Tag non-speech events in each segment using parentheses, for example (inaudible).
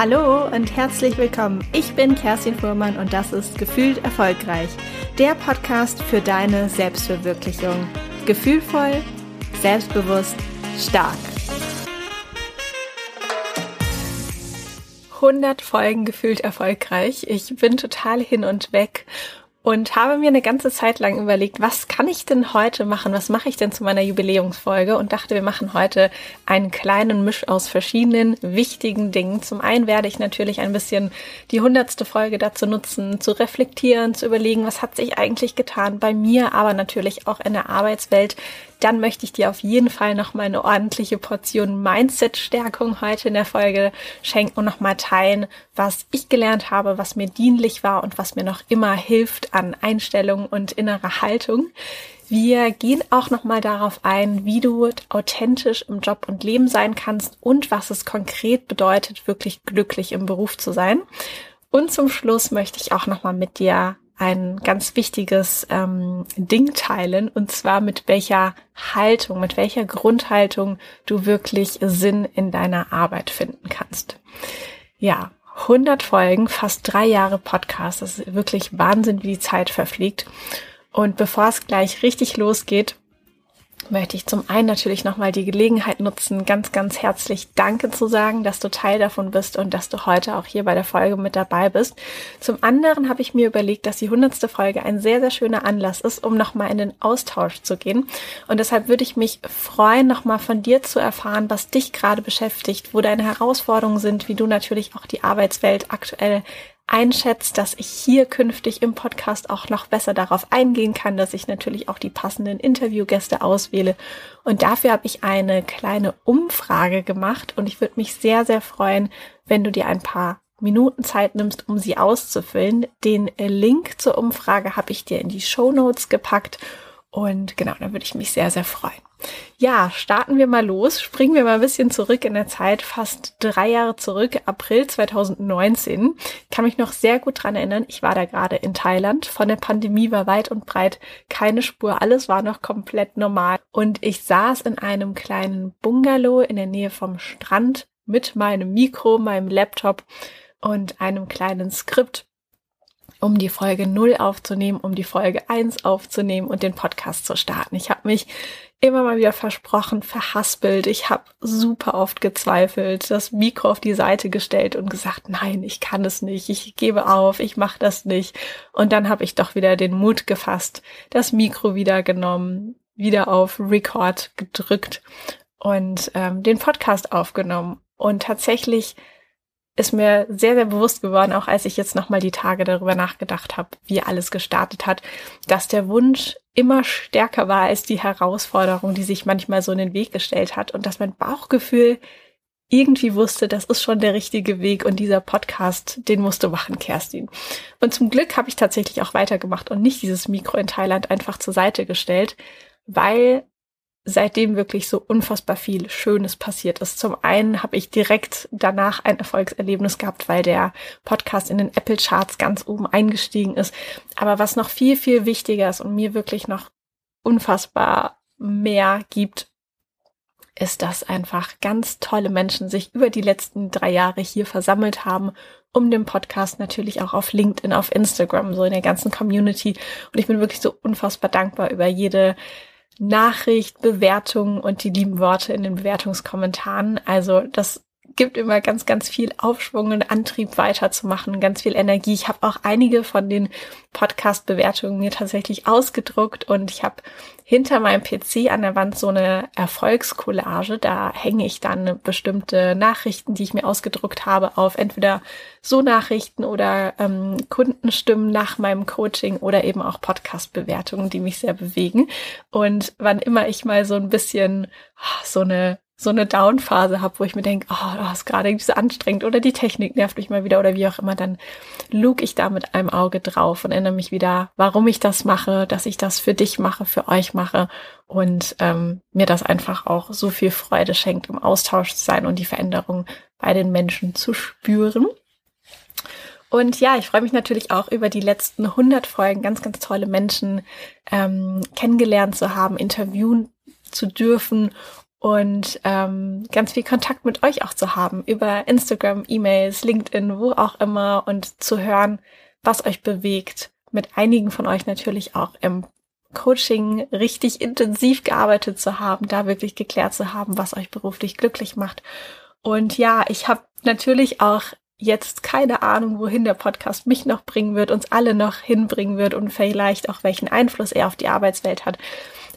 Hallo und herzlich willkommen. Ich bin Kerstin Fuhrmann und das ist Gefühlt Erfolgreich, der Podcast für deine Selbstverwirklichung. Gefühlvoll, selbstbewusst, stark. 100 Folgen gefühlt erfolgreich. Ich bin total hin und weg und habe mir eine ganze Zeit lang überlegt, was kann ich denn heute machen? Was mache ich denn zu meiner Jubiläumsfolge? Und dachte, wir machen heute einen kleinen Misch aus verschiedenen wichtigen Dingen. Zum einen werde ich natürlich ein bisschen die hundertste Folge dazu nutzen, zu reflektieren, zu überlegen, was hat sich eigentlich getan bei mir, aber natürlich auch in der Arbeitswelt, dann möchte ich dir auf jeden Fall noch mal eine ordentliche Portion Mindset-Stärkung heute in der Folge schenken und noch mal teilen, was ich gelernt habe, was mir dienlich war und was mir noch immer hilft an Einstellung und innerer Haltung. Wir gehen auch noch mal darauf ein, wie du authentisch im Job und Leben sein kannst und was es konkret bedeutet, wirklich glücklich im Beruf zu sein. Und zum Schluss möchte ich auch noch mal mit dir ein ganz wichtiges ähm, Ding teilen, und zwar mit welcher Haltung, mit welcher Grundhaltung du wirklich Sinn in deiner Arbeit finden kannst. Ja, 100 Folgen, fast drei Jahre Podcast, das ist wirklich Wahnsinn, wie die Zeit verfliegt. Und bevor es gleich richtig losgeht, möchte ich zum einen natürlich nochmal die Gelegenheit nutzen, ganz, ganz herzlich Danke zu sagen, dass du Teil davon bist und dass du heute auch hier bei der Folge mit dabei bist. Zum anderen habe ich mir überlegt, dass die hundertste Folge ein sehr, sehr schöner Anlass ist, um nochmal in den Austausch zu gehen. Und deshalb würde ich mich freuen, nochmal von dir zu erfahren, was dich gerade beschäftigt, wo deine Herausforderungen sind, wie du natürlich auch die Arbeitswelt aktuell einschätzt, dass ich hier künftig im Podcast auch noch besser darauf eingehen kann, dass ich natürlich auch die passenden Interviewgäste auswähle. Und dafür habe ich eine kleine Umfrage gemacht und ich würde mich sehr, sehr freuen, wenn du dir ein paar Minuten Zeit nimmst, um sie auszufüllen. Den Link zur Umfrage habe ich dir in die Show Notes gepackt und genau, da würde ich mich sehr, sehr freuen. Ja, starten wir mal los. Springen wir mal ein bisschen zurück in der Zeit, fast drei Jahre zurück, April 2019. Ich kann mich noch sehr gut dran erinnern. Ich war da gerade in Thailand. Von der Pandemie war weit und breit keine Spur. Alles war noch komplett normal. Und ich saß in einem kleinen Bungalow in der Nähe vom Strand mit meinem Mikro, meinem Laptop und einem kleinen Skript um die Folge 0 aufzunehmen, um die Folge 1 aufzunehmen und den Podcast zu starten. Ich habe mich immer mal wieder versprochen, verhaspelt. Ich habe super oft gezweifelt, das Mikro auf die Seite gestellt und gesagt, nein, ich kann es nicht, ich gebe auf, ich mache das nicht. Und dann habe ich doch wieder den Mut gefasst, das Mikro wieder genommen, wieder auf Record gedrückt und ähm, den Podcast aufgenommen. Und tatsächlich ist mir sehr, sehr bewusst geworden, auch als ich jetzt nochmal die Tage darüber nachgedacht habe, wie alles gestartet hat, dass der Wunsch immer stärker war als die Herausforderung, die sich manchmal so in den Weg gestellt hat und dass mein Bauchgefühl irgendwie wusste, das ist schon der richtige Weg und dieser Podcast, den musst du machen, Kerstin. Und zum Glück habe ich tatsächlich auch weitergemacht und nicht dieses Mikro in Thailand einfach zur Seite gestellt, weil seitdem wirklich so unfassbar viel Schönes passiert ist. Zum einen habe ich direkt danach ein Erfolgserlebnis gehabt, weil der Podcast in den Apple Charts ganz oben eingestiegen ist. Aber was noch viel, viel wichtiger ist und mir wirklich noch unfassbar mehr gibt, ist, dass einfach ganz tolle Menschen sich über die letzten drei Jahre hier versammelt haben, um den Podcast natürlich auch auf LinkedIn, auf Instagram, so in der ganzen Community. Und ich bin wirklich so unfassbar dankbar über jede Nachricht, Bewertung und die lieben Worte in den Bewertungskommentaren. Also das gibt immer ganz, ganz viel Aufschwung und Antrieb weiterzumachen, ganz viel Energie. Ich habe auch einige von den Podcast-Bewertungen mir tatsächlich ausgedruckt und ich habe hinter meinem PC an der Wand so eine Erfolgskollage. Da hänge ich dann bestimmte Nachrichten, die ich mir ausgedruckt habe, auf entweder so Nachrichten oder ähm, Kundenstimmen nach meinem Coaching oder eben auch Podcast-Bewertungen, die mich sehr bewegen. Und wann immer ich mal so ein bisschen ah, so eine so eine Down-Phase habe, wo ich mir denke, oh, das ist gerade so anstrengend oder die Technik nervt mich mal wieder oder wie auch immer, dann luge ich da mit einem Auge drauf und erinnere mich wieder, warum ich das mache, dass ich das für dich mache, für euch mache und ähm, mir das einfach auch so viel Freude schenkt, im Austausch zu sein und die Veränderung bei den Menschen zu spüren. Und ja, ich freue mich natürlich auch über die letzten 100 Folgen, ganz, ganz tolle Menschen ähm, kennengelernt zu haben, interviewen zu dürfen und ähm, ganz viel Kontakt mit euch auch zu haben über Instagram, E-Mails, LinkedIn, wo auch immer und zu hören, was euch bewegt. Mit einigen von euch natürlich auch im Coaching richtig intensiv gearbeitet zu haben, da wirklich geklärt zu haben, was euch beruflich glücklich macht. Und ja, ich habe natürlich auch jetzt keine Ahnung, wohin der Podcast mich noch bringen wird, uns alle noch hinbringen wird und vielleicht auch welchen Einfluss er auf die Arbeitswelt hat.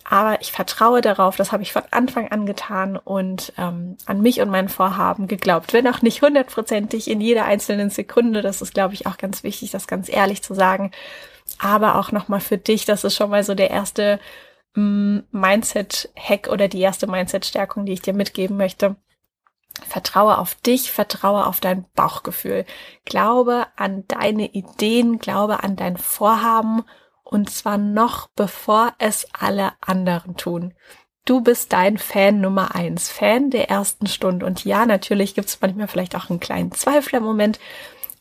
Aber ich vertraue darauf, das habe ich von Anfang an getan und ähm, an mich und mein Vorhaben geglaubt. Wenn auch nicht hundertprozentig in jeder einzelnen Sekunde, das ist, glaube ich, auch ganz wichtig, das ganz ehrlich zu sagen. Aber auch nochmal für dich, das ist schon mal so der erste mm, Mindset-Hack oder die erste Mindset-Stärkung, die ich dir mitgeben möchte. Vertraue auf dich, vertraue auf dein Bauchgefühl. Glaube an deine Ideen, glaube an dein Vorhaben und zwar noch bevor es alle anderen tun. Du bist dein Fan Nummer eins, Fan der ersten Stunde. Und ja, natürlich gibt es manchmal vielleicht auch einen kleinen Zweiflermoment,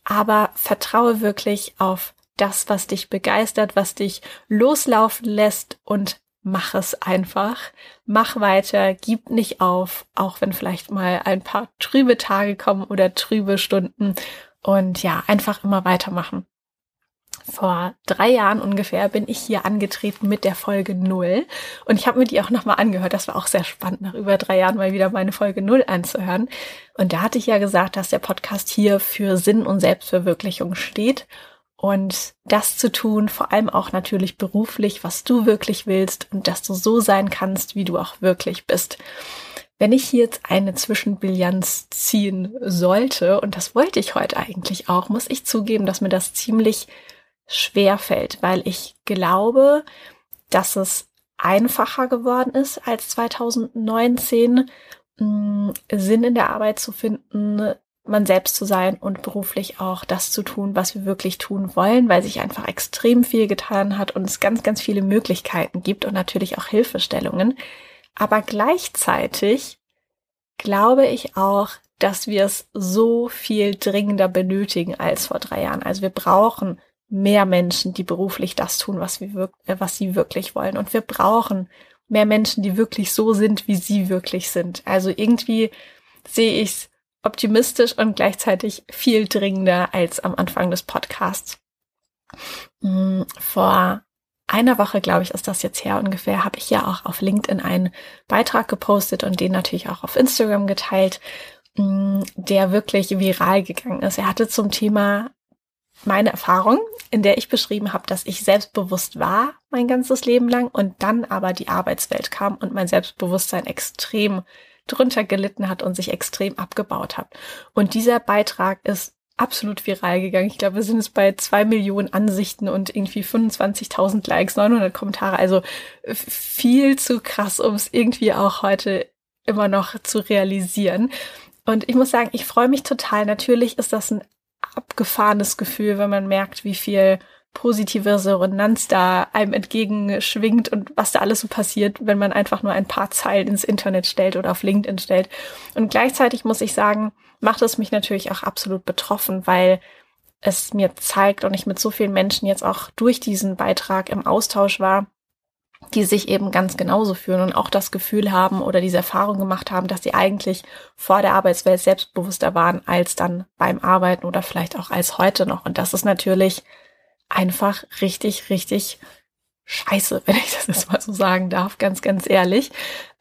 aber vertraue wirklich auf das, was dich begeistert, was dich loslaufen lässt und mach es einfach. Mach weiter, gib nicht auf, auch wenn vielleicht mal ein paar trübe Tage kommen oder trübe Stunden. Und ja, einfach immer weitermachen. Vor drei Jahren ungefähr bin ich hier angetreten mit der Folge null und ich habe mir die auch nochmal angehört. Das war auch sehr spannend, nach über drei Jahren mal wieder meine Folge null anzuhören. Und da hatte ich ja gesagt, dass der Podcast hier für Sinn und Selbstverwirklichung steht und das zu tun, vor allem auch natürlich beruflich, was du wirklich willst und dass du so sein kannst, wie du auch wirklich bist. Wenn ich hier jetzt eine Zwischenbilanz ziehen sollte, und das wollte ich heute eigentlich auch, muss ich zugeben, dass mir das ziemlich schwer fällt, weil ich glaube, dass es einfacher geworden ist als 2019, mm, Sinn in der Arbeit zu finden, man selbst zu sein und beruflich auch das zu tun, was wir wirklich tun wollen, weil sich einfach extrem viel getan hat und es ganz, ganz viele Möglichkeiten gibt und natürlich auch Hilfestellungen. Aber gleichzeitig glaube ich auch, dass wir es so viel dringender benötigen als vor drei Jahren. Also wir brauchen mehr Menschen, die beruflich das tun, was, wir, äh, was sie wirklich wollen. Und wir brauchen mehr Menschen, die wirklich so sind, wie sie wirklich sind. Also irgendwie sehe ich es optimistisch und gleichzeitig viel dringender als am Anfang des Podcasts. Hm, vor einer Woche, glaube ich, ist das jetzt her ungefähr, habe ich ja auch auf LinkedIn einen Beitrag gepostet und den natürlich auch auf Instagram geteilt, hm, der wirklich viral gegangen ist. Er hatte zum Thema meine Erfahrung, in der ich beschrieben habe, dass ich selbstbewusst war mein ganzes Leben lang und dann aber die Arbeitswelt kam und mein Selbstbewusstsein extrem drunter gelitten hat und sich extrem abgebaut hat. Und dieser Beitrag ist absolut viral gegangen. Ich glaube, wir sind es bei zwei Millionen Ansichten und irgendwie 25.000 Likes, 900 Kommentare. Also viel zu krass, um es irgendwie auch heute immer noch zu realisieren. Und ich muss sagen, ich freue mich total. Natürlich ist das ein abgefahrenes Gefühl, wenn man merkt, wie viel positive Resonanz da einem entgegenschwingt und was da alles so passiert, wenn man einfach nur ein paar Zeilen ins Internet stellt oder auf LinkedIn stellt. Und gleichzeitig muss ich sagen, macht es mich natürlich auch absolut betroffen, weil es mir zeigt und ich mit so vielen Menschen jetzt auch durch diesen Beitrag im Austausch war, die sich eben ganz genauso fühlen und auch das Gefühl haben oder diese Erfahrung gemacht haben, dass sie eigentlich vor der Arbeitswelt selbstbewusster waren als dann beim Arbeiten oder vielleicht auch als heute noch. Und das ist natürlich einfach richtig, richtig scheiße, wenn ich das jetzt mal so sagen darf, ganz, ganz ehrlich.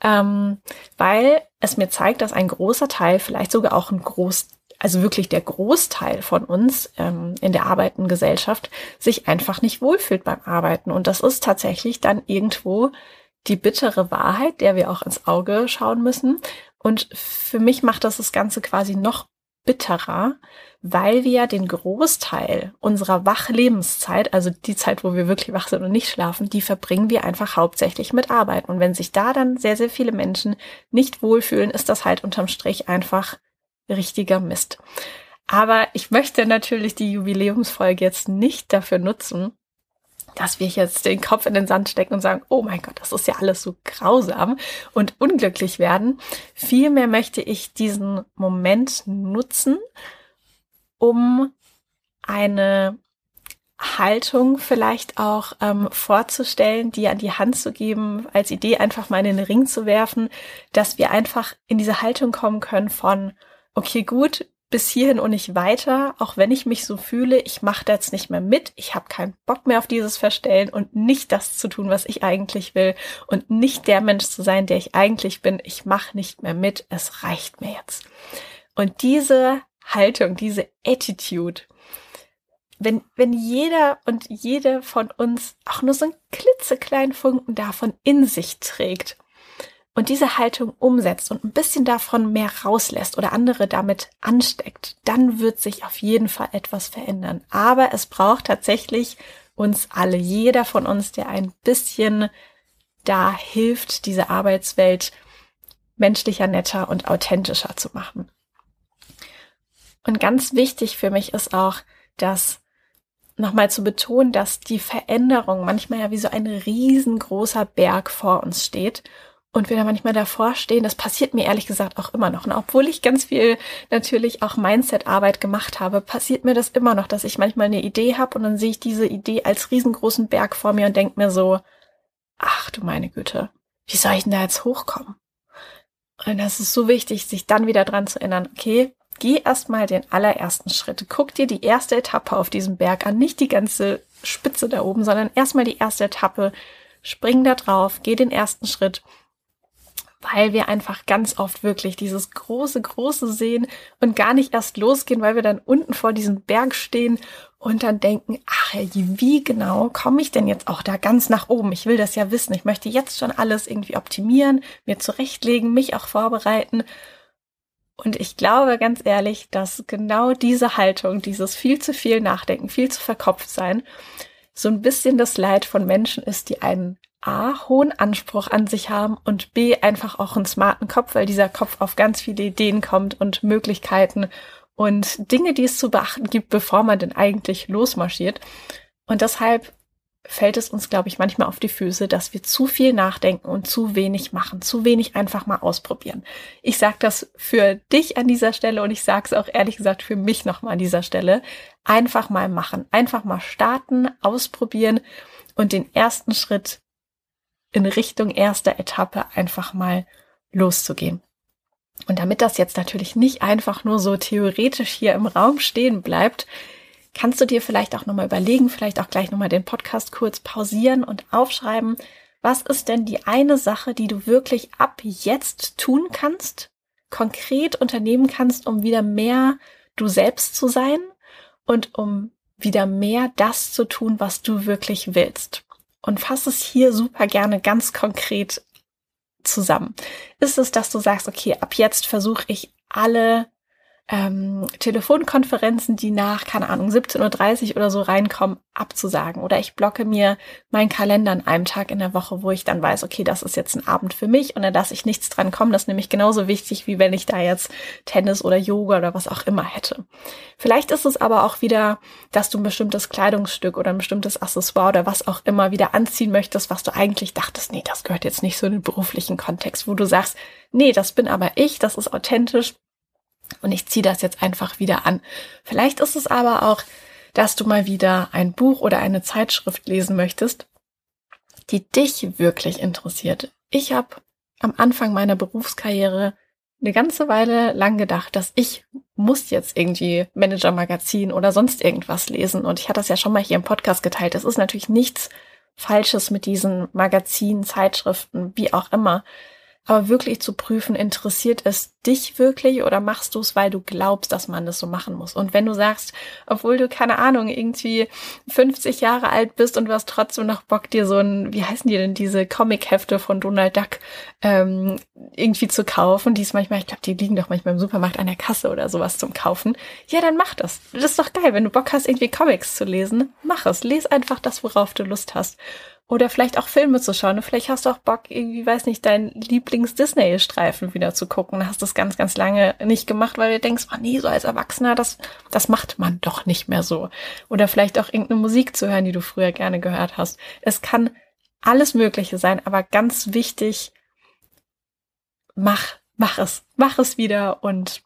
Ähm, weil es mir zeigt, dass ein großer Teil, vielleicht sogar auch ein groß also wirklich der Großteil von uns ähm, in der arbeitenden Gesellschaft sich einfach nicht wohlfühlt beim Arbeiten. Und das ist tatsächlich dann irgendwo die bittere Wahrheit, der wir auch ins Auge schauen müssen. Und für mich macht das das Ganze quasi noch bitterer, weil wir den Großteil unserer Wachlebenszeit, also die Zeit, wo wir wirklich wach sind und nicht schlafen, die verbringen wir einfach hauptsächlich mit Arbeiten. Und wenn sich da dann sehr, sehr viele Menschen nicht wohlfühlen, ist das halt unterm Strich einfach richtiger Mist. Aber ich möchte natürlich die Jubiläumsfolge jetzt nicht dafür nutzen, dass wir jetzt den Kopf in den Sand stecken und sagen, oh mein Gott, das ist ja alles so grausam und unglücklich werden. Vielmehr möchte ich diesen Moment nutzen, um eine Haltung vielleicht auch ähm, vorzustellen, die an die Hand zu geben, als Idee einfach mal in den Ring zu werfen, dass wir einfach in diese Haltung kommen können von, okay, gut, bis hierhin und nicht weiter, auch wenn ich mich so fühle, ich mache da jetzt nicht mehr mit, ich habe keinen Bock mehr auf dieses Verstellen und nicht das zu tun, was ich eigentlich will und nicht der Mensch zu sein, der ich eigentlich bin, ich mache nicht mehr mit, es reicht mir jetzt. Und diese Haltung, diese Attitude, wenn, wenn jeder und jede von uns auch nur so einen klitzekleinen Funken davon in sich trägt und diese Haltung umsetzt und ein bisschen davon mehr rauslässt oder andere damit ansteckt, dann wird sich auf jeden Fall etwas verändern. Aber es braucht tatsächlich uns alle, jeder von uns, der ein bisschen da hilft, diese Arbeitswelt menschlicher, netter und authentischer zu machen. Und ganz wichtig für mich ist auch, dass nochmal zu betonen, dass die Veränderung manchmal ja wie so ein riesengroßer Berg vor uns steht und wir da manchmal davor stehen. Das passiert mir ehrlich gesagt auch immer noch. Und obwohl ich ganz viel natürlich auch Mindset-Arbeit gemacht habe, passiert mir das immer noch, dass ich manchmal eine Idee habe und dann sehe ich diese Idee als riesengroßen Berg vor mir und denke mir so, ach du meine Güte, wie soll ich denn da jetzt hochkommen? Und das ist so wichtig, sich dann wieder dran zu erinnern, okay, geh erstmal den allerersten Schritt. Guck dir die erste Etappe auf diesem Berg an, nicht die ganze Spitze da oben, sondern erstmal die erste Etappe. Spring da drauf, geh den ersten Schritt weil wir einfach ganz oft wirklich dieses große, große sehen und gar nicht erst losgehen, weil wir dann unten vor diesem Berg stehen und dann denken, ach, wie genau komme ich denn jetzt auch da ganz nach oben? Ich will das ja wissen. Ich möchte jetzt schon alles irgendwie optimieren, mir zurechtlegen, mich auch vorbereiten. Und ich glaube ganz ehrlich, dass genau diese Haltung, dieses viel zu viel Nachdenken, viel zu verkopft sein, so ein bisschen das Leid von Menschen ist, die einen A, hohen Anspruch an sich haben und B, einfach auch einen smarten Kopf, weil dieser Kopf auf ganz viele Ideen kommt und Möglichkeiten und Dinge, die es zu beachten gibt, bevor man denn eigentlich losmarschiert. Und deshalb fällt es uns, glaube ich, manchmal auf die Füße, dass wir zu viel nachdenken und zu wenig machen, zu wenig einfach mal ausprobieren. Ich sage das für dich an dieser Stelle und ich sage es auch ehrlich gesagt für mich nochmal an dieser Stelle. Einfach mal machen, einfach mal starten, ausprobieren und den ersten Schritt in Richtung erster Etappe einfach mal loszugehen. Und damit das jetzt natürlich nicht einfach nur so theoretisch hier im Raum stehen bleibt, kannst du dir vielleicht auch nochmal überlegen, vielleicht auch gleich nochmal den Podcast kurz pausieren und aufschreiben, was ist denn die eine Sache, die du wirklich ab jetzt tun kannst, konkret unternehmen kannst, um wieder mehr du selbst zu sein und um wieder mehr das zu tun, was du wirklich willst und fass es hier super gerne ganz konkret zusammen. Ist es, dass du sagst, okay, ab jetzt versuche ich alle ähm, Telefonkonferenzen, die nach, keine Ahnung, 17.30 Uhr oder so reinkommen, abzusagen. Oder ich blocke mir meinen Kalender an einem Tag in der Woche, wo ich dann weiß, okay, das ist jetzt ein Abend für mich und da lasse ich nichts dran kommen. Das ist nämlich genauso wichtig, wie wenn ich da jetzt Tennis oder Yoga oder was auch immer hätte. Vielleicht ist es aber auch wieder, dass du ein bestimmtes Kleidungsstück oder ein bestimmtes Accessoire oder was auch immer wieder anziehen möchtest, was du eigentlich dachtest, nee, das gehört jetzt nicht so in den beruflichen Kontext, wo du sagst, nee, das bin aber ich, das ist authentisch, und ich ziehe das jetzt einfach wieder an. Vielleicht ist es aber auch, dass du mal wieder ein Buch oder eine Zeitschrift lesen möchtest, die dich wirklich interessiert. Ich habe am Anfang meiner Berufskarriere eine ganze Weile lang gedacht, dass ich muss jetzt irgendwie Manager-Magazin oder sonst irgendwas lesen. Und ich hatte das ja schon mal hier im Podcast geteilt. Es ist natürlich nichts Falsches mit diesen Magazinen, Zeitschriften, wie auch immer aber wirklich zu prüfen, interessiert es dich wirklich oder machst du es, weil du glaubst, dass man das so machen muss? Und wenn du sagst, obwohl du keine Ahnung, irgendwie 50 Jahre alt bist und du hast trotzdem noch Bock, dir so ein, wie heißen die denn, diese Comic-Hefte von Donald Duck ähm, irgendwie zu kaufen, die ist manchmal, ich glaube, die liegen doch manchmal im Supermarkt an der Kasse oder sowas zum Kaufen, ja, dann mach das. Das ist doch geil, wenn du Bock hast, irgendwie Comics zu lesen, mach es. Lies einfach das, worauf du Lust hast. Oder vielleicht auch Filme zu schauen. Und vielleicht hast du auch Bock, irgendwie, weiß nicht, deinen Lieblings-Disney-Streifen wieder zu gucken. Hast das ganz, ganz lange nicht gemacht, weil du denkst, oh nee, so als Erwachsener, das, das macht man doch nicht mehr so. Oder vielleicht auch irgendeine Musik zu hören, die du früher gerne gehört hast. Es kann alles Mögliche sein, aber ganz wichtig, mach, mach es, mach es wieder und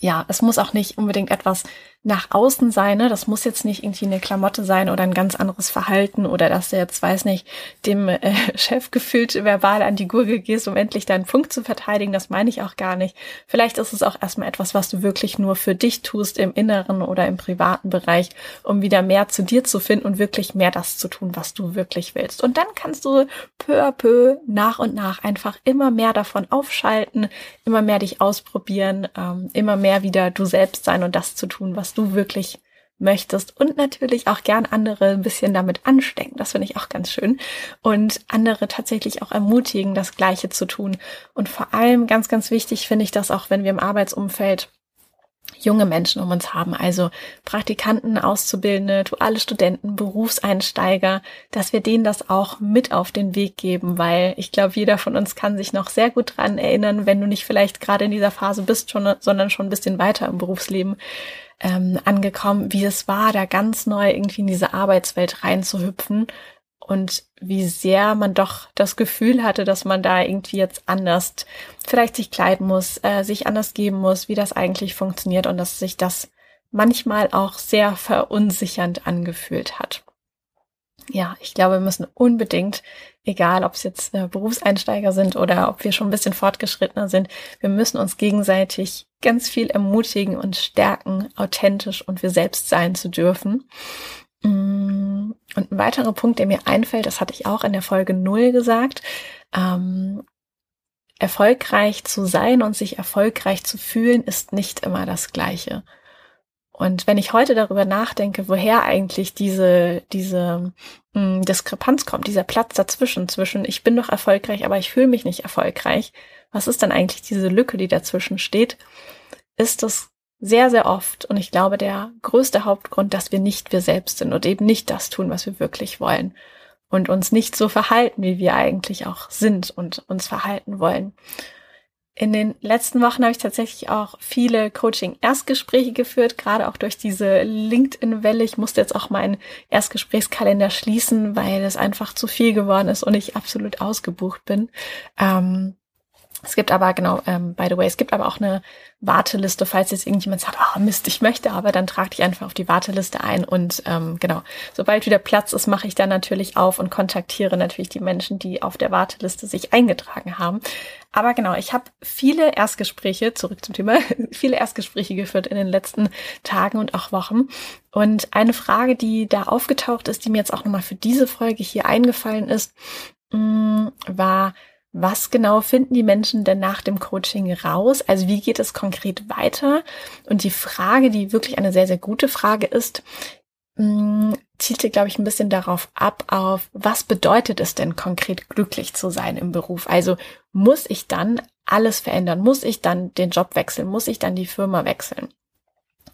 ja, es muss auch nicht unbedingt etwas nach außen sein. Ne? Das muss jetzt nicht irgendwie eine Klamotte sein oder ein ganz anderes Verhalten oder dass du jetzt, weiß nicht, dem äh, (laughs) Chef gefühlt verbal an die Gurgel gehst, um endlich deinen Punkt zu verteidigen. Das meine ich auch gar nicht. Vielleicht ist es auch erstmal etwas, was du wirklich nur für dich tust im Inneren oder im privaten Bereich, um wieder mehr zu dir zu finden und wirklich mehr das zu tun, was du wirklich willst. Und dann kannst du peu à peu nach und nach einfach immer mehr davon aufschalten, immer mehr dich ausprobieren, ähm, immer mehr wieder du selbst sein und das zu tun, was du wirklich möchtest und natürlich auch gern andere ein bisschen damit anstecken. Das finde ich auch ganz schön. Und andere tatsächlich auch ermutigen, das Gleiche zu tun. Und vor allem ganz, ganz wichtig finde ich das auch, wenn wir im Arbeitsumfeld junge Menschen um uns haben, also Praktikanten, Auszubildende, duale Studenten, Berufseinsteiger, dass wir denen das auch mit auf den Weg geben, weil ich glaube, jeder von uns kann sich noch sehr gut dran erinnern, wenn du nicht vielleicht gerade in dieser Phase bist, schon, sondern schon ein bisschen weiter im Berufsleben ähm, angekommen, wie es war, da ganz neu irgendwie in diese Arbeitswelt reinzuhüpfen und wie sehr man doch das Gefühl hatte, dass man da irgendwie jetzt anders vielleicht sich kleiden muss, äh, sich anders geben muss, wie das eigentlich funktioniert und dass sich das manchmal auch sehr verunsichernd angefühlt hat. Ja, ich glaube, wir müssen unbedingt, egal ob es jetzt äh, Berufseinsteiger sind oder ob wir schon ein bisschen fortgeschrittener sind, wir müssen uns gegenseitig ganz viel ermutigen und stärken, authentisch und wir selbst sein zu dürfen. Mm, und ein weiterer Punkt, der mir einfällt, das hatte ich auch in der Folge null gesagt, ähm, erfolgreich zu sein und sich erfolgreich zu fühlen, ist nicht immer das Gleiche. Und wenn ich heute darüber nachdenke, woher eigentlich diese, diese mh, mm, Diskrepanz kommt, dieser Platz dazwischen, zwischen ich bin doch erfolgreich, aber ich fühle mich nicht erfolgreich, was ist dann eigentlich diese Lücke, die dazwischen steht, ist es sehr, sehr oft und ich glaube der größte Hauptgrund, dass wir nicht wir selbst sind und eben nicht das tun, was wir wirklich wollen und uns nicht so verhalten, wie wir eigentlich auch sind und uns verhalten wollen. In den letzten Wochen habe ich tatsächlich auch viele Coaching-Erstgespräche geführt, gerade auch durch diese LinkedIn-Welle. Ich musste jetzt auch meinen Erstgesprächskalender schließen, weil es einfach zu viel geworden ist und ich absolut ausgebucht bin. Ähm, es gibt aber, genau, ähm, by the way, es gibt aber auch eine Warteliste, falls jetzt irgendjemand sagt, oh Mist, ich möchte aber, dann trag dich einfach auf die Warteliste ein und ähm, genau, sobald wieder Platz ist, mache ich dann natürlich auf und kontaktiere natürlich die Menschen, die auf der Warteliste sich eingetragen haben. Aber genau, ich habe viele Erstgespräche, zurück zum Thema, (laughs) viele Erstgespräche geführt in den letzten Tagen und auch Wochen. Und eine Frage, die da aufgetaucht ist, die mir jetzt auch nochmal für diese Folge hier eingefallen ist, mh, mm, war, was genau finden die Menschen denn nach dem Coaching raus? Also wie geht es konkret weiter? Und die Frage, die wirklich eine sehr, sehr gute Frage ist, mm, zielte, glaube ich, ein bisschen darauf ab, auf was bedeutet es denn konkret glücklich zu sein im Beruf? Also muss ich dann alles verändern? Muss ich dann den Job wechseln? Muss ich dann die Firma wechseln?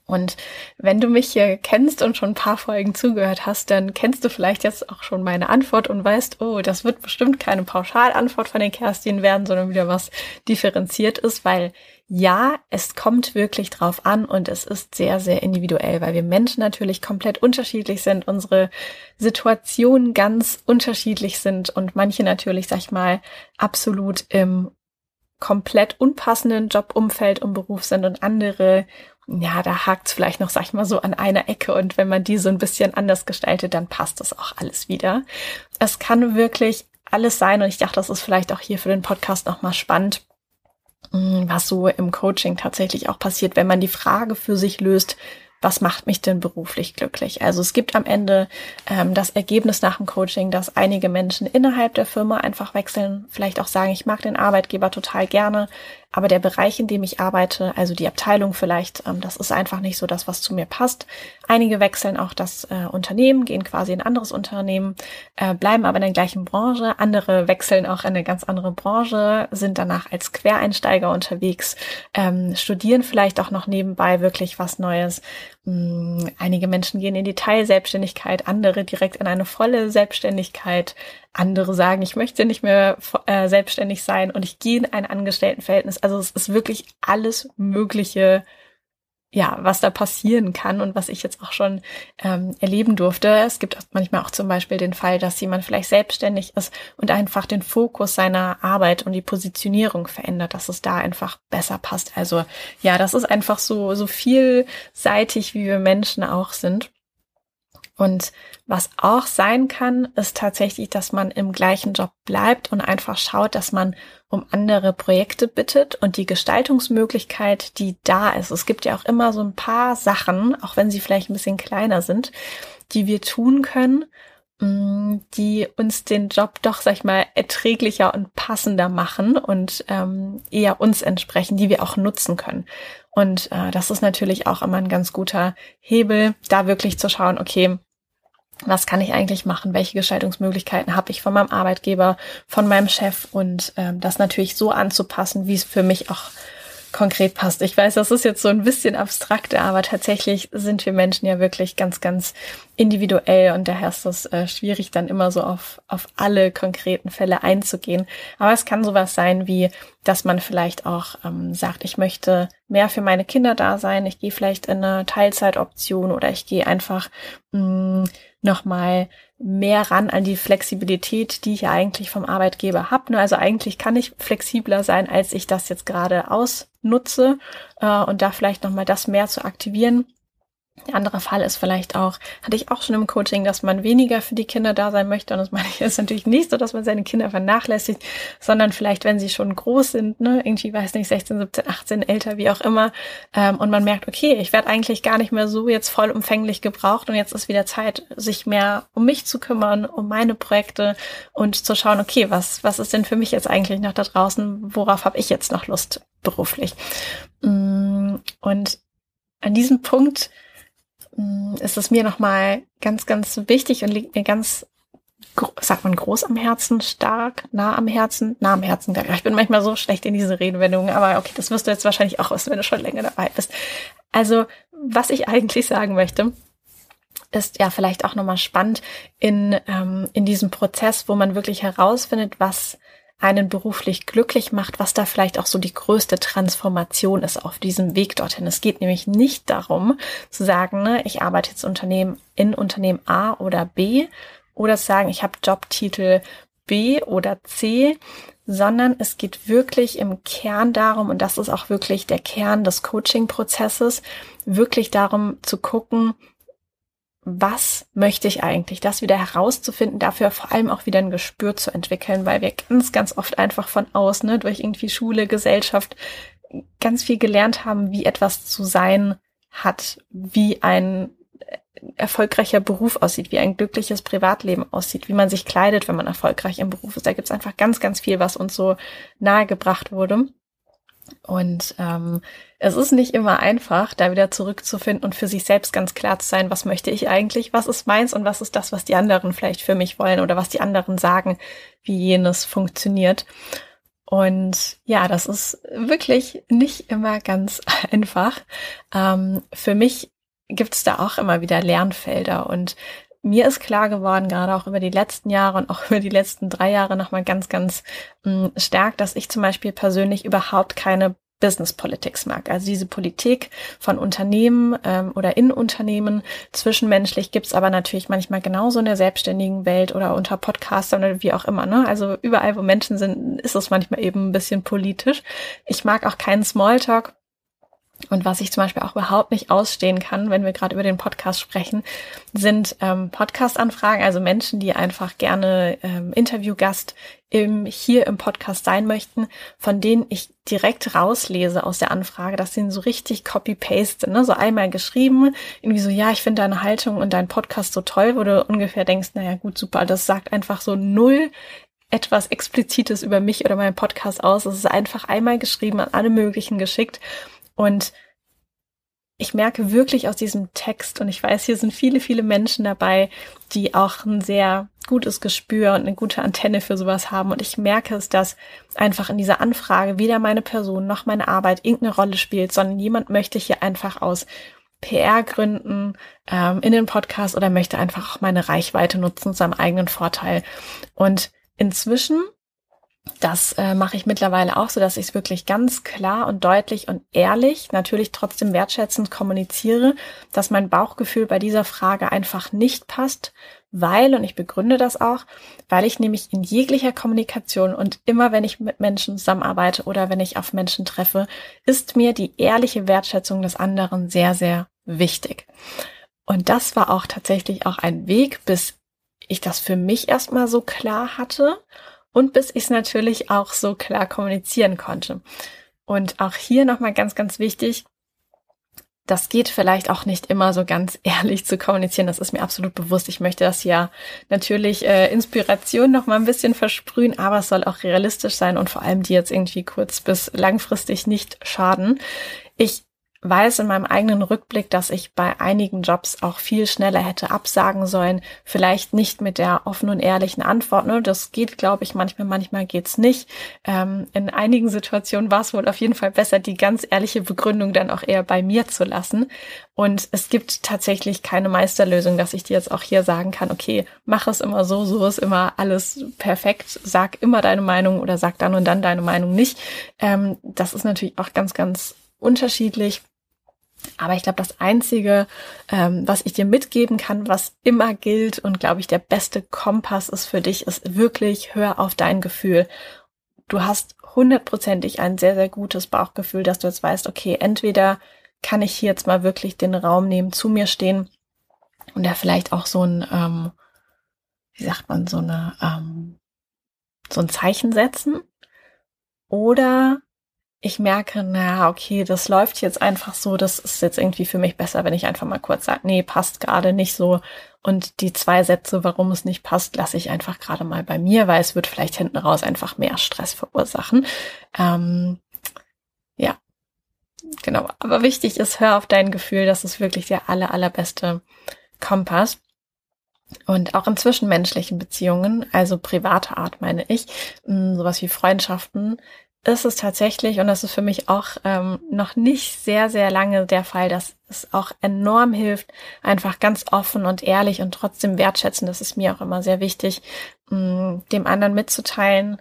Und wenn du mich hier kennst und schon ein paar Folgen zugehört hast, dann kennst du vielleicht jetzt auch schon meine Antwort und weißt, oh, das wird bestimmt keine Pauschalantwort von den Kerstin werden, sondern wieder was differenziert ist, weil ja, es kommt wirklich drauf an und es ist sehr, sehr individuell, weil wir Menschen natürlich komplett unterschiedlich sind, unsere Situationen ganz unterschiedlich sind und manche natürlich, sag ich mal, absolut im komplett unpassenden Jobumfeld und Beruf sind und andere ja, da hakt's vielleicht noch, sag ich mal, so an einer Ecke und wenn man die so ein bisschen anders gestaltet, dann passt das auch alles wieder. Es kann wirklich alles sein und ich dachte, das ist vielleicht auch hier für den Podcast nochmal spannend, mm, was so im Coaching tatsächlich auch passiert, wenn man die Frage für sich löst, was macht mich denn beruflich glücklich? Also es gibt am Ende ähm, das Ergebnis nach dem Coaching, dass einige Menschen innerhalb der Firma einfach wechseln, vielleicht auch sagen, ich mag den Arbeitgeber total gerne, aber der Bereich, in dem ich arbeite, also die Abteilung vielleicht, ähm, das ist einfach nicht so das, was zu mir passt. Einige wechseln auch das äh, Unternehmen, gehen quasi in ein anderes Unternehmen, äh, bleiben aber in der gleichen Branche. Andere wechseln auch in eine ganz andere Branche, sind danach als Quereinsteiger unterwegs, ähm, studieren vielleicht auch noch nebenbei wirklich was Neues. Ähm, einige Menschen gehen in die Teilselbstständigkeit, andere direkt in eine volle Selbstständigkeit. Andere sagen, ich möchte nicht mehr äh, selbstständig sein und ich gehe in ein Angestelltenverhältnis. Also es ist wirklich alles Mögliche ja, was da passieren kann und was ich jetzt auch schon ähm, erleben durfte. Es gibt manchmal auch zum Beispiel den Fall, dass jemand vielleicht selbstständig ist und einfach den Fokus seiner Arbeit und die Positionierung verändert, dass es da einfach besser passt. Also ja, das ist einfach so, so vielseitig, wie wir Menschen auch sind. Und was auch sein kann, ist tatsächlich, dass man im gleichen Job bleibt und einfach schaut, dass man um andere Projekte bittet und die Gestaltungsmöglichkeit, die da ist. Es gibt ja auch immer so ein paar Sachen, auch wenn sie vielleicht ein bisschen kleiner sind, die wir tun können, mm, die uns den Job doch, sag ich mal, erträglicher und passender machen und ähm, eher uns entsprechen, die wir auch nutzen können. Und äh, das ist natürlich auch immer ein ganz guter Hebel, da wirklich zu schauen, okay, was kann ich eigentlich machen, welche Gestaltungsmöglichkeiten habe ich von meinem Arbeitgeber, von meinem Chef und ähm, das natürlich so anzupassen, wie es für mich auch konkret passt. Ich weiß, das ist jetzt so ein bisschen abstrakter, aber tatsächlich sind wir Menschen ja wirklich ganz, ganz individuell und daher ist es äh, schwierig, dann immer so auf, auf alle konkreten Fälle einzugehen. Aber es kann sowas sein wie, dass man vielleicht auch ähm, sagt, ich möchte mehr für meine Kinder da sein, ich gehe vielleicht in eine Teilzeitoption oder ich gehe einfach mh, mm, nochmal mehr ran an die Flexibilität, die ich ja eigentlich vom Arbeitgeber habe. Ne, also eigentlich kann ich flexibler sein, als ich das jetzt gerade ausnutze äh, und da vielleicht nochmal das mehr zu aktivieren der andere Fall ist vielleicht auch, hatte ich auch schon im Coaching, dass man weniger für die Kinder da sein möchte. Und das meine ich ist natürlich nicht so, dass man seine Kinder vernachlässigt, sondern vielleicht, wenn sie schon groß sind, ne, irgendwie, weiß nicht, 16, 17, 18, älter, wie auch immer, ähm, und man merkt, okay, ich werde eigentlich gar nicht mehr so jetzt vollumfänglich gebraucht und jetzt ist wieder Zeit, sich mehr um mich zu kümmern, um meine Projekte und zu schauen, okay, was, was ist denn für mich jetzt eigentlich noch da draußen? Worauf habe ich jetzt noch Lust beruflich? Mm, und an diesem Punkt ist es mir nochmal ganz, ganz wichtig und liegt mir ganz, sagt man groß am Herzen, stark, nah am Herzen, nah am Herzen. Ich bin manchmal so schlecht in diese Redewendungen, aber okay, das wirst du jetzt wahrscheinlich auch wissen, wenn du schon länger dabei bist. Also, was ich eigentlich sagen möchte, ist ja vielleicht auch nochmal spannend in, ähm, in diesem Prozess, wo man wirklich herausfindet, was einen beruflich glücklich macht, was da vielleicht auch so die größte Transformation ist auf diesem Weg dorthin. Es geht nämlich nicht darum zu sagen, ne, ich arbeite jetzt Unternehmen in Unternehmen A oder B oder zu sagen, ich habe Jobtitel B oder C, sondern es geht wirklich im Kern darum, und das ist auch wirklich der Kern des Coaching-Prozesses, wirklich darum zu gucken, was möchte ich eigentlich, das wieder herauszufinden, dafür vor allem auch wieder ein Gespür zu entwickeln, weil wir ganz, ganz oft einfach von außen, ne, durch irgendwie Schule, Gesellschaft, ganz viel gelernt haben, wie etwas zu sein hat, wie ein erfolgreicher Beruf aussieht, wie ein glückliches Privatleben aussieht, wie man sich kleidet, wenn man erfolgreich im Beruf ist. Da gibt's einfach ganz, ganz viel, was uns so nahegebracht wurde. Und ähm, es ist nicht immer einfach, da wieder zurückzufinden und für sich selbst ganz klar zu sein, was möchte ich eigentlich, was ist meins und was ist das, was die anderen vielleicht für mich wollen oder was die anderen sagen, wie jenes funktioniert. Und ja, das ist wirklich nicht immer ganz (laughs) einfach. Ähm, für mich gibt es da auch immer wieder Lernfelder und mir ist klar geworden, gerade auch über die letzten Jahre und auch (laughs) über die letzten drei Jahre nochmal ganz, ganz mh, mm, stark, dass ich zum Beispiel persönlich überhaupt keine Business Politics mag. Also diese Politik von Unternehmen ähm, oder in Unternehmen. Zwischenmenschlich gibt's aber natürlich manchmal genauso in der selbstständigen Welt oder unter Podcastern oder wie auch immer. Ne? Also überall, wo Menschen sind, ist es manchmal eben ein bisschen politisch. Ich mag auch keinen Smalltalk. Und was ich zum Beispiel auch überhaupt nicht ausstehen kann, wenn wir gerade über den Podcast sprechen, sind ähm, Podcast-Anfragen, also Menschen, die einfach gerne ähm, Interviewgast im, hier im Podcast sein möchten, von denen ich direkt rauslese aus der Anfrage, dass sie so richtig Copy-Paste, ne? so einmal geschrieben, irgendwie so, ja, ich finde deine Haltung und dein Podcast so toll, wo du ungefähr denkst, naja, gut, super, das sagt einfach so null etwas Explizites über mich oder meinen Podcast aus. Es ist einfach einmal geschrieben, an alle möglichen geschickt. Und ich merke wirklich aus diesem Text, und ich weiß, hier sind viele, viele Menschen dabei, die auch ein sehr gutes Gespür und eine gute Antenne für sowas haben. Und ich merke es, dass einfach in dieser Anfrage weder meine Person noch meine Arbeit irgendeine Rolle spielt, sondern jemand möchte hier einfach aus PR-Gründen ähm, in den Podcast oder möchte einfach auch meine Reichweite nutzen zu seinem eigenen Vorteil. Und inzwischen das äh, mache ich mittlerweile auch so, dass ich es wirklich ganz klar und deutlich und ehrlich, natürlich trotzdem wertschätzend kommuniziere, dass mein Bauchgefühl bei dieser Frage einfach nicht passt, weil, und ich begründe das auch, weil ich nämlich in jeglicher Kommunikation und immer wenn ich mit Menschen zusammenarbeite oder wenn ich auf Menschen treffe, ist mir die ehrliche Wertschätzung des anderen sehr, sehr wichtig. Und das war auch tatsächlich auch ein Weg, bis ich das für mich erstmal so klar hatte und bis ich es natürlich auch so klar kommunizieren konnte. Und auch hier nochmal ganz, ganz wichtig, das geht vielleicht auch nicht immer so ganz (laughs) ehrlich zu kommunizieren. Das ist mir absolut bewusst. Ich möchte das ja natürlich äh, Inspiration noch mal ein bisschen versprühen, aber es soll auch realistisch sein und vor allem die jetzt irgendwie kurz bis langfristig nicht schaden. Ich weiß in meinem eigenen Rückblick, dass ich bei einigen Jobs auch viel schneller hätte absagen sollen. Vielleicht nicht mit der offenen und ehrlichen Antwort. Ne? Das geht, glaube ich, manchmal, manchmal geht's nicht. Ähm, in einigen Situationen war es wohl auf jeden Fall besser, die ganz ehrliche Begründung dann auch eher bei mir zu lassen. Und es gibt tatsächlich keine Meisterlösung, dass ich dir jetzt auch hier sagen kann, okay, mach es immer so, so ist immer alles perfekt, sag immer deine Meinung oder sag dann und dann deine Meinung nicht. Ähm, das ist natürlich auch ganz, ganz unterschiedlich. Aber ich glaube, das Einzige, ähm, was ich dir mitgeben kann, was immer gilt und glaube ich der beste Kompass ist für dich, ist wirklich, hör auf dein Gefühl. Du hast hundertprozentig ein sehr, sehr gutes Bauchgefühl, dass du jetzt weißt, okay, entweder kann ich hier jetzt mal wirklich den Raum nehmen, zu mir stehen und da vielleicht auch so ein, ähm, wie sagt man, so eine, ähm, so ein Zeichen setzen. Oder ich merke, na, okay, das läuft jetzt einfach so, das ist jetzt irgendwie für mich besser, wenn ich einfach mal kurz sage, nee, passt gerade nicht so. Und die zwei Sätze, warum es nicht passt, lasse ich einfach gerade mal bei mir, weil es wird vielleicht hinten raus einfach mehr Stress verursachen. Ähm, ja, genau. Aber wichtig ist, hör auf dein Gefühl, das ist wirklich der aller, allerbeste Kompass. Und auch in zwischenmenschlichen Beziehungen, also private Art meine ich, sowas wie Freundschaften, ist es tatsächlich, und das ist für mich auch ähm, noch nicht sehr, sehr lange der Fall, dass es auch enorm hilft, einfach ganz offen und ehrlich und trotzdem wertschätzen. Das ist mir auch immer sehr wichtig, mh, mm, dem anderen mitzuteilen,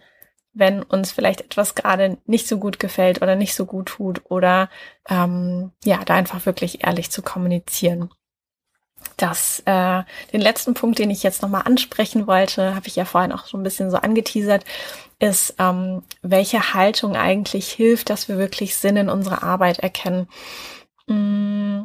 wenn uns vielleicht etwas gerade nicht so gut gefällt oder nicht so gut tut oder ähm, ja, da einfach wirklich ehrlich zu kommunizieren. Das, äh, den letzten Punkt, den ich jetzt nochmal ansprechen wollte, habe ich ja vorhin auch so ein bisschen so angeteasert, ist, ähm, welche Haltung eigentlich hilft, dass wir wirklich Sinn in unserer Arbeit erkennen. Mm,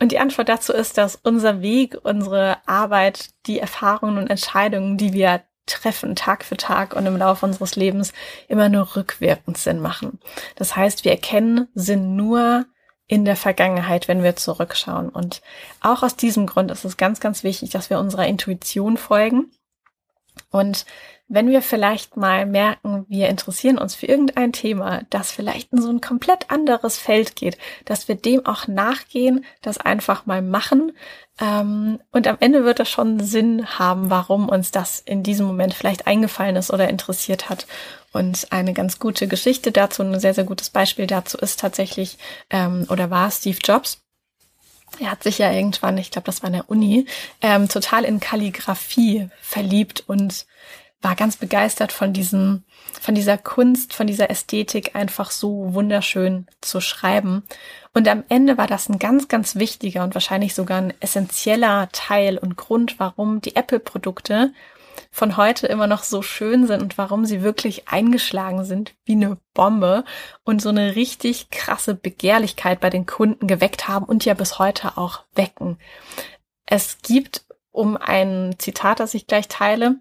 und die Antwort dazu ist, dass unser Weg, unsere Arbeit, die Erfahrungen und Entscheidungen, die wir treffen, Tag für Tag und im Laufe unseres Lebens, immer nur rückwirkend Sinn machen. Das heißt, wir erkennen Sinn nur in der Vergangenheit, wenn wir zurückschauen. Und auch aus diesem Grund ist es ganz, ganz wichtig, dass wir unserer Intuition folgen und wenn wir vielleicht mal merken, wir interessieren uns für irgendein Thema, das vielleicht in so ein komplett anderes Feld geht, dass wir dem auch nachgehen, das einfach mal machen. Ähm, und am Ende wird das schon Sinn haben, warum uns das in diesem Moment vielleicht eingefallen ist oder interessiert hat. Und eine ganz gute Geschichte dazu, ein sehr, sehr gutes Beispiel dazu ist tatsächlich ähm, oder war Steve Jobs. Er hat sich ja irgendwann, ich glaube, das war in der Uni, ähm, total in Kalligrafie verliebt und war ganz begeistert von diesem, von dieser Kunst, von dieser Ästhetik, einfach so wunderschön zu schreiben. Und am Ende war das ein ganz, ganz wichtiger und wahrscheinlich sogar ein essentieller Teil und Grund, warum die Apple-Produkte von heute immer noch so schön sind und warum sie wirklich eingeschlagen sind wie eine Bombe und so eine richtig krasse Begehrlichkeit bei den Kunden geweckt haben und ja bis heute auch wecken. Es gibt, um ein Zitat, das ich gleich teile,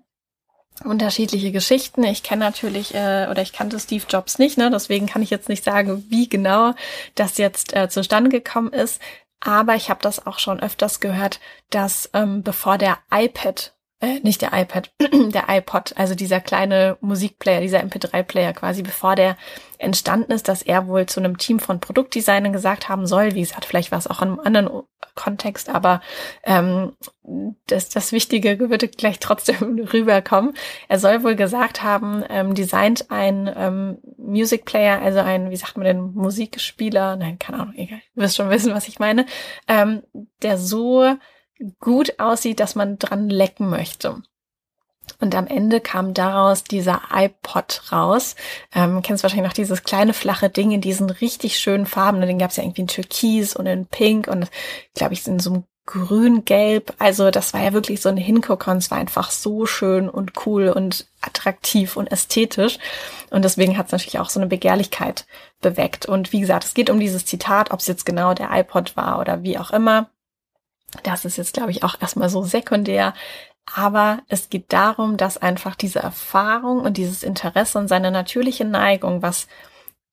unterschiedliche Geschichten. Ich kenne natürlich äh, oder ich kannte Steve Jobs nicht, ne? deswegen kann ich jetzt nicht sagen, wie genau das jetzt äh, zustande gekommen ist. Aber ich habe das auch schon öfters gehört, dass ähm, bevor der iPad äh, nicht der iPad, (clears throat) der iPod, also dieser kleine Musikplayer, dieser MP3-Player quasi, bevor der entstanden ist, dass er wohl zu einem Team von Produktdesignern gesagt haben soll, wie gesagt, vielleicht war es auch in einem anderen Kontext, aber ähm, das, das Wichtige würde gleich trotzdem (laughs) rüberkommen. Er soll wohl gesagt haben, ähm, designt ein ähm, Music Player, also ein, wie sagt man denn, Musikspieler, nein, keine Ahnung, egal, du wirst schon wissen, was ich meine, ähm, der so gut aussieht, dass man dran lecken möchte. Und am Ende kam daraus dieser iPod raus. Ähm, kennst wahrscheinlich noch dieses kleine flache Ding in diesen richtig schönen Farben. Den gab es ja irgendwie in Türkis und in Pink und glaube ich in so einem grün-gelb. Also das war ja wirklich so ein Hingucker und es war einfach so schön und cool und attraktiv und ästhetisch. Und deswegen hat es natürlich auch so eine Begehrlichkeit beweckt. Und wie gesagt, es geht um dieses Zitat, ob es jetzt genau der iPod war oder wie auch immer. Das ist jetzt, glaube ich, auch erstmal so sekundär. Aber es geht darum, dass einfach diese Erfahrung und dieses Interesse und seine natürliche Neigung, was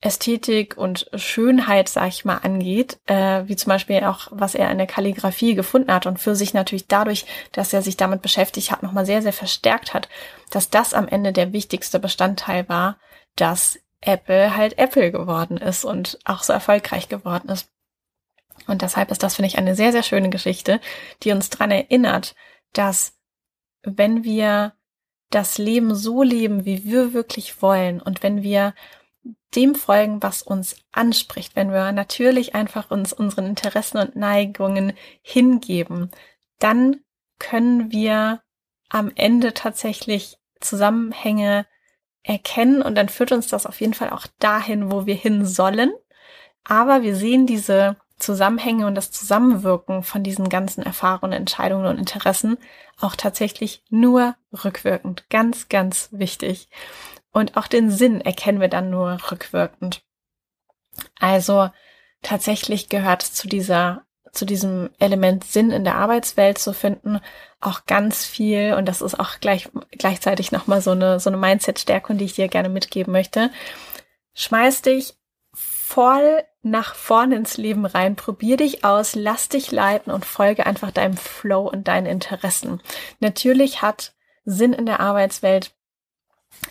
Ästhetik und Schönheit, sag ich mal, angeht, äh, wie zum Beispiel auch, was er in der Kalligrafie gefunden hat und für sich natürlich dadurch, dass er sich damit beschäftigt hat, nochmal sehr, sehr verstärkt hat, dass das am Ende der wichtigste Bestandteil war, dass Apple halt Apple geworden ist und auch so erfolgreich geworden ist. Und deshalb ist das, finde ich, eine sehr, sehr schöne Geschichte, die uns dran erinnert, dass wenn wir das Leben so leben, wie wir wirklich wollen und wenn wir dem folgen, was uns anspricht, wenn wir natürlich einfach uns unseren Interessen und Neigungen hingeben, dann können wir am Ende tatsächlich Zusammenhänge erkennen und dann führt uns das auf jeden Fall auch dahin, wo wir hin sollen. Aber wir sehen diese Zusammenhänge und das Zusammenwirken von diesen ganzen Erfahrungen, Entscheidungen und Interessen auch tatsächlich nur rückwirkend. Ganz, ganz wichtig. Und auch den Sinn erkennen wir dann nur rückwirkend. Also tatsächlich gehört es zu dieser, zu diesem Element Sinn in der Arbeitswelt zu finden, auch ganz viel, und das ist auch gleich, gleichzeitig nochmal so eine, so eine Mindset-Stärkung, die ich dir gerne mitgeben möchte. Schmeiß dich voll nach vorne ins Leben rein, probier dich aus, lass dich leiten und folge einfach deinem Flow und deinen Interessen. Natürlich hat Sinn in der Arbeitswelt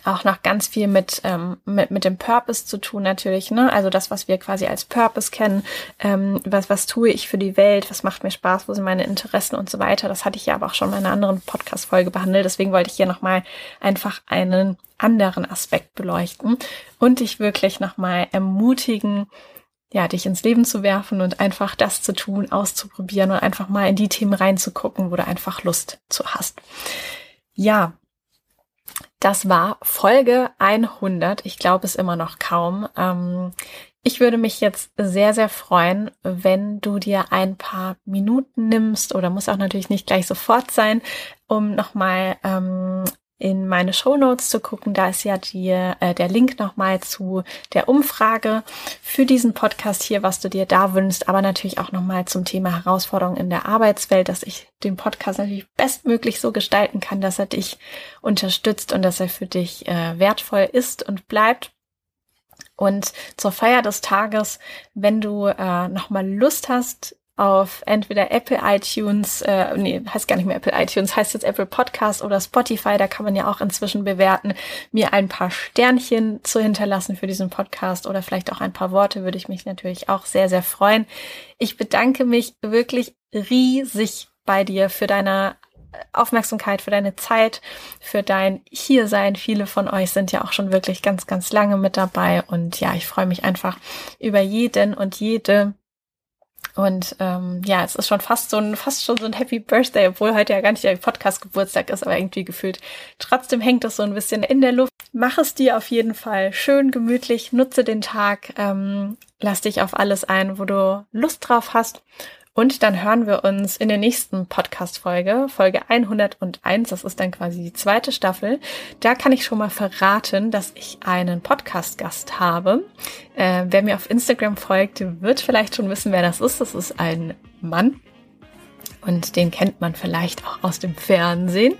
auch noch ganz viel mit, ähm, mit, mit dem Purpose zu tun natürlich, ne? Also das, was wir quasi als Purpose kennen, ähm, was, was tue ich für die Welt, was macht mir Spaß, wo sind meine Interessen und so weiter. Das hatte ich ja aber auch schon in einer anderen Podcast-Folge behandelt. Deswegen wollte ich hier nochmal einfach einen anderen Aspekt beleuchten und dich wirklich nochmal ermutigen, ja, dich ins Leben zu werfen und einfach das zu tun, auszuprobieren und einfach mal in die Themen reinzugucken, wo du einfach Lust zu hast. Ja, das war Folge 100. Ich glaube es immer noch kaum. Ähm, ich würde mich jetzt sehr, sehr freuen, wenn du dir ein paar Minuten nimmst oder muss auch natürlich nicht gleich sofort sein, um nochmal ähm, in meine Show Notes zu gucken. Da ist ja die, äh, der Link nochmal zu der Umfrage für diesen Podcast hier, was du dir da wünschst, aber natürlich auch nochmal zum Thema Herausforderungen in der Arbeitswelt, dass ich den Podcast natürlich bestmöglich so gestalten kann, dass er dich unterstützt und dass er für dich äh, wertvoll ist und bleibt. Und zur Feier des Tages, wenn du äh, nochmal Lust hast, auf entweder Apple iTunes, äh, nee, heißt gar nicht mehr Apple iTunes, heißt jetzt Apple Podcast oder Spotify, da kann man ja auch inzwischen bewerten, mir ein paar Sternchen zu hinterlassen für diesen Podcast oder vielleicht auch ein paar Worte, würde ich mich natürlich auch sehr, sehr freuen. Ich bedanke mich wirklich riesig bei dir für deine Aufmerksamkeit, für deine Zeit, für dein Hiersein. Viele von euch sind ja auch schon wirklich ganz, ganz lange mit dabei und ja, ich freue mich einfach über jeden und jede, und ähm, ja, es ist schon fast so ein, fast schon so ein Happy Birthday, obwohl heute ja gar nicht der Podcast-Geburtstag ist, aber irgendwie gefühlt. Trotzdem hängt es so ein bisschen in der Luft. Mach es dir auf jeden Fall schön gemütlich, nutze den Tag, ähm, lass dich auf alles ein, wo du Lust drauf hast. Und dann hören wir uns in der nächsten Podcast-Folge, Folge 101. Das ist dann quasi die zweite Staffel. Da kann ich schon mal verraten, dass ich einen Podcast-Gast habe. Äh, wer mir auf Instagram folgt, wird vielleicht schon wissen, wer das ist. Das ist ein Mann. Und den kennt man vielleicht auch aus dem Fernsehen.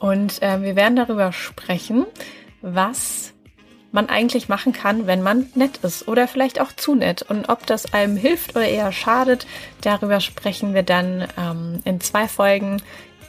Und äh, wir werden darüber sprechen, was man eigentlich machen kann, wenn man nett ist oder vielleicht auch zu nett. Und ob das einem hilft oder eher schadet, darüber sprechen wir dann ähm, in zwei Folgen,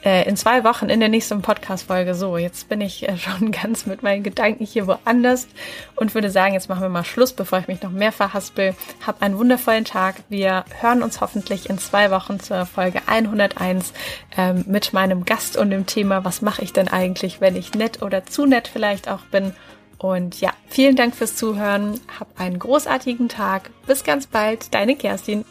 äh, in zwei Wochen in der nächsten Podcast-Folge. So, jetzt bin ich äh, (laughs) schon ganz mit meinen Gedanken hier woanders und würde sagen, jetzt machen wir mal Schluss, bevor ich mich noch mehr verhaspel. Hab einen wundervollen Tag. Wir hören uns hoffentlich in zwei Wochen zur Folge 101 ähm, mit meinem Gast und dem Thema, was mache ich denn eigentlich, wenn ich nett oder zu nett vielleicht auch bin. Und ja, vielen Dank fürs Zuhören. Hab einen großartigen Tag. Bis ganz bald. Deine Kerstin.